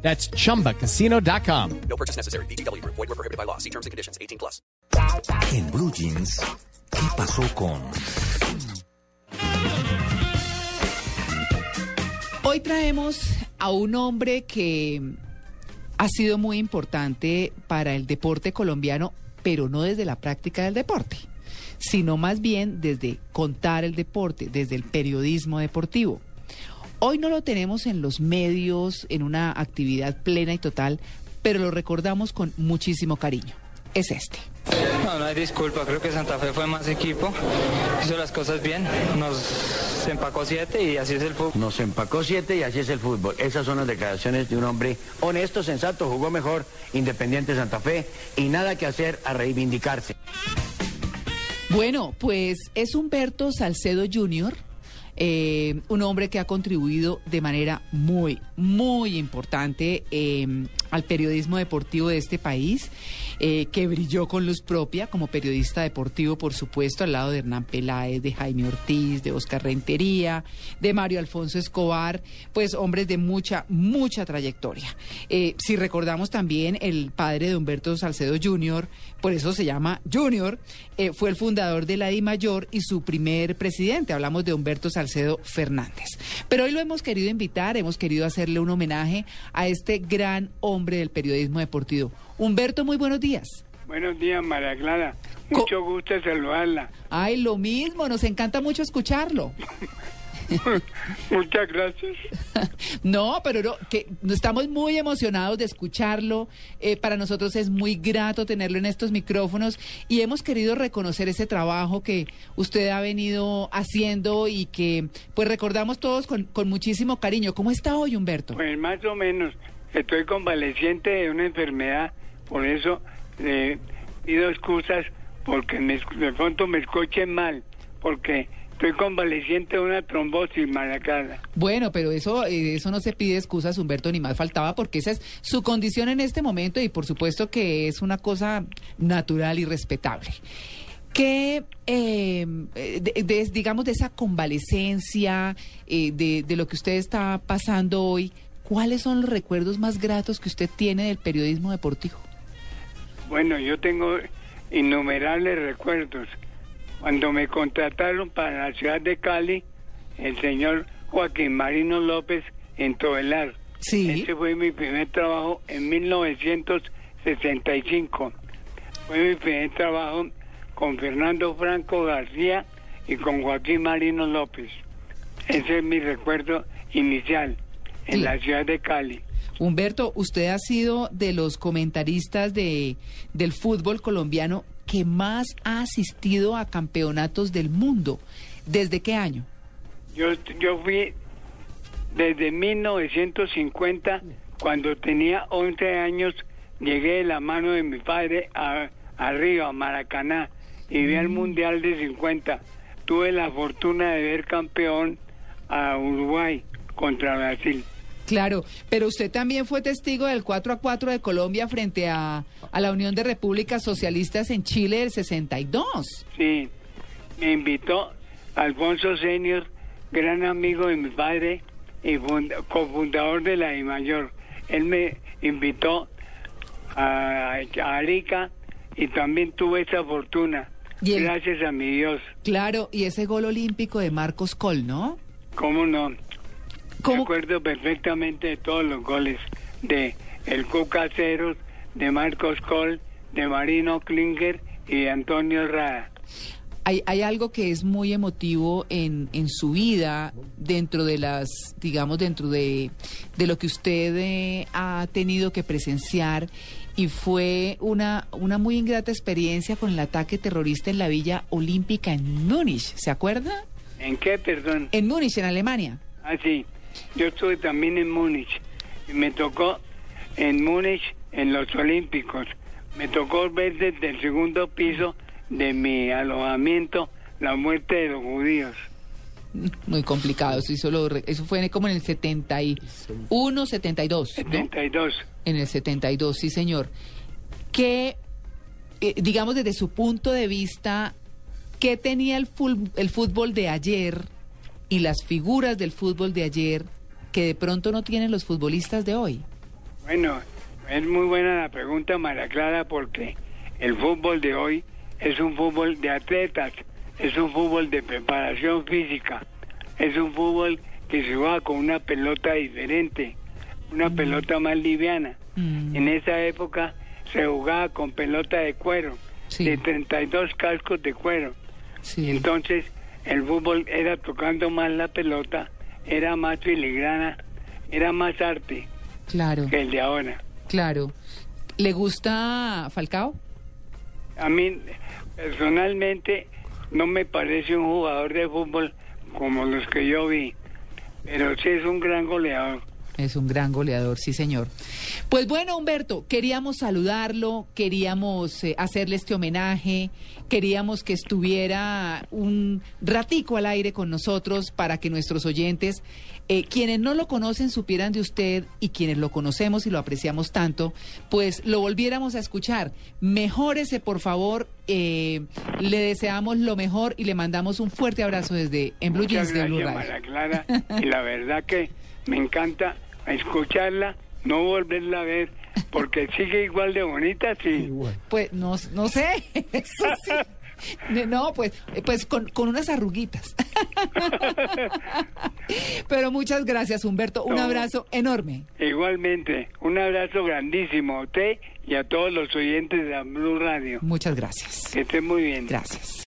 That's chumbacasino.com. No purchase necessary. BGW. Void were prohibited by law. See terms and conditions. 18 plus. En Blue Jeans, ¿qué pasó con? Hoy traemos a un hombre que ha sido muy importante para el deporte colombiano, pero no desde la práctica del deporte, sino más bien desde contar el deporte, desde el periodismo deportivo. Hoy no lo tenemos en los medios, en una actividad plena y total, pero lo recordamos con muchísimo cariño. Es este. No, no hay disculpa, creo que Santa Fe fue más equipo, hizo las cosas bien, nos empacó siete y así es el fútbol. Nos empacó siete y así es el fútbol. Esas son las declaraciones de un hombre honesto, sensato, jugó mejor Independiente Santa Fe y nada que hacer a reivindicarse. Bueno, pues es Humberto Salcedo Jr., eh, un hombre que ha contribuido de manera muy, muy importante eh, al periodismo deportivo de este país, eh, que brilló con luz propia como periodista deportivo, por supuesto, al lado de Hernán Peláez, de Jaime Ortiz, de Oscar Rentería, de Mario Alfonso Escobar, pues hombres de mucha, mucha trayectoria. Eh, si recordamos también, el padre de Humberto Salcedo Jr., por eso se llama Junior, eh, fue el fundador de la Di Mayor y su primer presidente. Hablamos de Humberto Salcedo Fernández. Pero hoy lo hemos querido invitar, hemos querido hacerle un homenaje a este gran hombre del periodismo deportivo. Humberto, muy buenos días. Buenos días, María Clara. Mucho gusto saludarla. Ay, lo mismo, nos encanta mucho escucharlo. Muchas gracias. No, pero no, que estamos muy emocionados de escucharlo. Eh, para nosotros es muy grato tenerlo en estos micrófonos y hemos querido reconocer ese trabajo que usted ha venido haciendo y que pues recordamos todos con, con muchísimo cariño. ¿Cómo está hoy, Humberto? Pues más o menos. Estoy convaleciente de una enfermedad, por eso eh, pido excusas porque me, de pronto me escuchen mal, porque estoy convaleciente de una trombosis, María Clara. Bueno, pero eso, eh, eso no se pide excusas, Humberto, ni más faltaba, porque esa es su condición en este momento y por supuesto que es una cosa natural y respetable. ¿Qué, eh, digamos, de esa convalecencia, eh, de lo que usted está pasando hoy, cuáles son los recuerdos más gratos que usted tiene del periodismo deportivo? Bueno, yo tengo innumerables recuerdos. Cuando me contrataron para la ciudad de Cali, el señor Joaquín Marino López en Tobelar. Sí. Ese fue mi primer trabajo en 1965. Fue mi primer trabajo con Fernando Franco García y con Joaquín Marino López. Ese es mi recuerdo inicial en Sí. la ciudad de Cali. Humberto, usted ha sido de los comentaristas de, del fútbol colombiano que más ha asistido a campeonatos del mundo. ¿Desde qué año? Yo, yo fui desde 1950, cuando tenía 11 años, llegué de la mano de mi padre a, a Río, a Maracaná, y vi el Mundial de 50. Tuve la fortuna de ver campeón a Uruguay contra Brasil. Claro, pero usted también fue testigo del 4 a 4 de Colombia frente a, a la Unión de Repúblicas Socialistas en Chile del 62. Sí, me invitó Alfonso Senior, gran amigo de mi padre y fund- cofundador de la I Mayor. Él me invitó a, a Arica y también tuve esa fortuna, Y el- gracias a mi Dios. Claro, y ese gol olímpico de Marcos Col, ¿no? ¿Cómo no? ¿Cómo? Me acuerdo perfectamente de todos los goles de el Cuca Ceros, de Marcos Col, de Marino Klinger y de Antonio Rada. Hay, hay algo que es muy emotivo en, en su vida, dentro de las, digamos, dentro de, de lo que usted eh, ha tenido que presenciar, y fue una, una muy ingrata experiencia con el ataque terrorista en la Villa Olímpica en Múnich, ¿se acuerda? ¿En qué, perdón? En Múnich, en Alemania. Ah, sí. Yo estuve también en Múnich. Y me tocó en Múnich, en los Olímpicos, me tocó ver desde el segundo piso de mi alojamiento la muerte de los judíos. Muy complicado. Eso, hizo lo eso fue como en el 71, 72. ¿no? 72. En el 72, sí, señor. ¿Qué, eh, digamos, desde su punto de vista, qué tenía el, ful- el fútbol de ayer y las figuras del fútbol de ayer que de pronto no tienen los futbolistas de hoy? Bueno, es muy buena la pregunta, María Clara, porque el fútbol de hoy es un fútbol de atletas, es un fútbol de preparación física, es un fútbol que se juega con una pelota diferente, una pelota más liviana. Mm. En esa época se jugaba con pelota de cuero, Sí. de 32 cascos de cuero. Sí. Entonces, el fútbol era tocando más la pelota, era más filigrana, era más arte Claro, que el de ahora. claro. ¿Le gusta Falcao? A mí, personalmente, no me parece un jugador de fútbol como los que yo vi, pero sí es un gran goleador. Es un gran goleador, sí, señor. Pues bueno, Humberto, queríamos saludarlo, queríamos eh, hacerle este homenaje, queríamos que estuviera un ratico al aire con nosotros para que nuestros oyentes, eh, quienes no lo conocen, supieran de usted y quienes lo conocemos y lo apreciamos tanto, pues lo volviéramos a escuchar. Mejórese, por favor. eh, le deseamos lo mejor y le mandamos un fuerte abrazo desde en Blue Muchas Jeans de Blue Radio. Clara, y la verdad que me encanta escucharla, no volverla a ver, porque sigue igual de bonita, sí. Pues no, no sé, eso sí. No, pues, eh, pues con, con unas arruguitas. Pero muchas gracias, Humberto. Un No. abrazo enorme. Igualmente, un abrazo grandísimo a usted y a todos los oyentes de Blue Radio. Muchas gracias. Que estén muy bien. Gracias.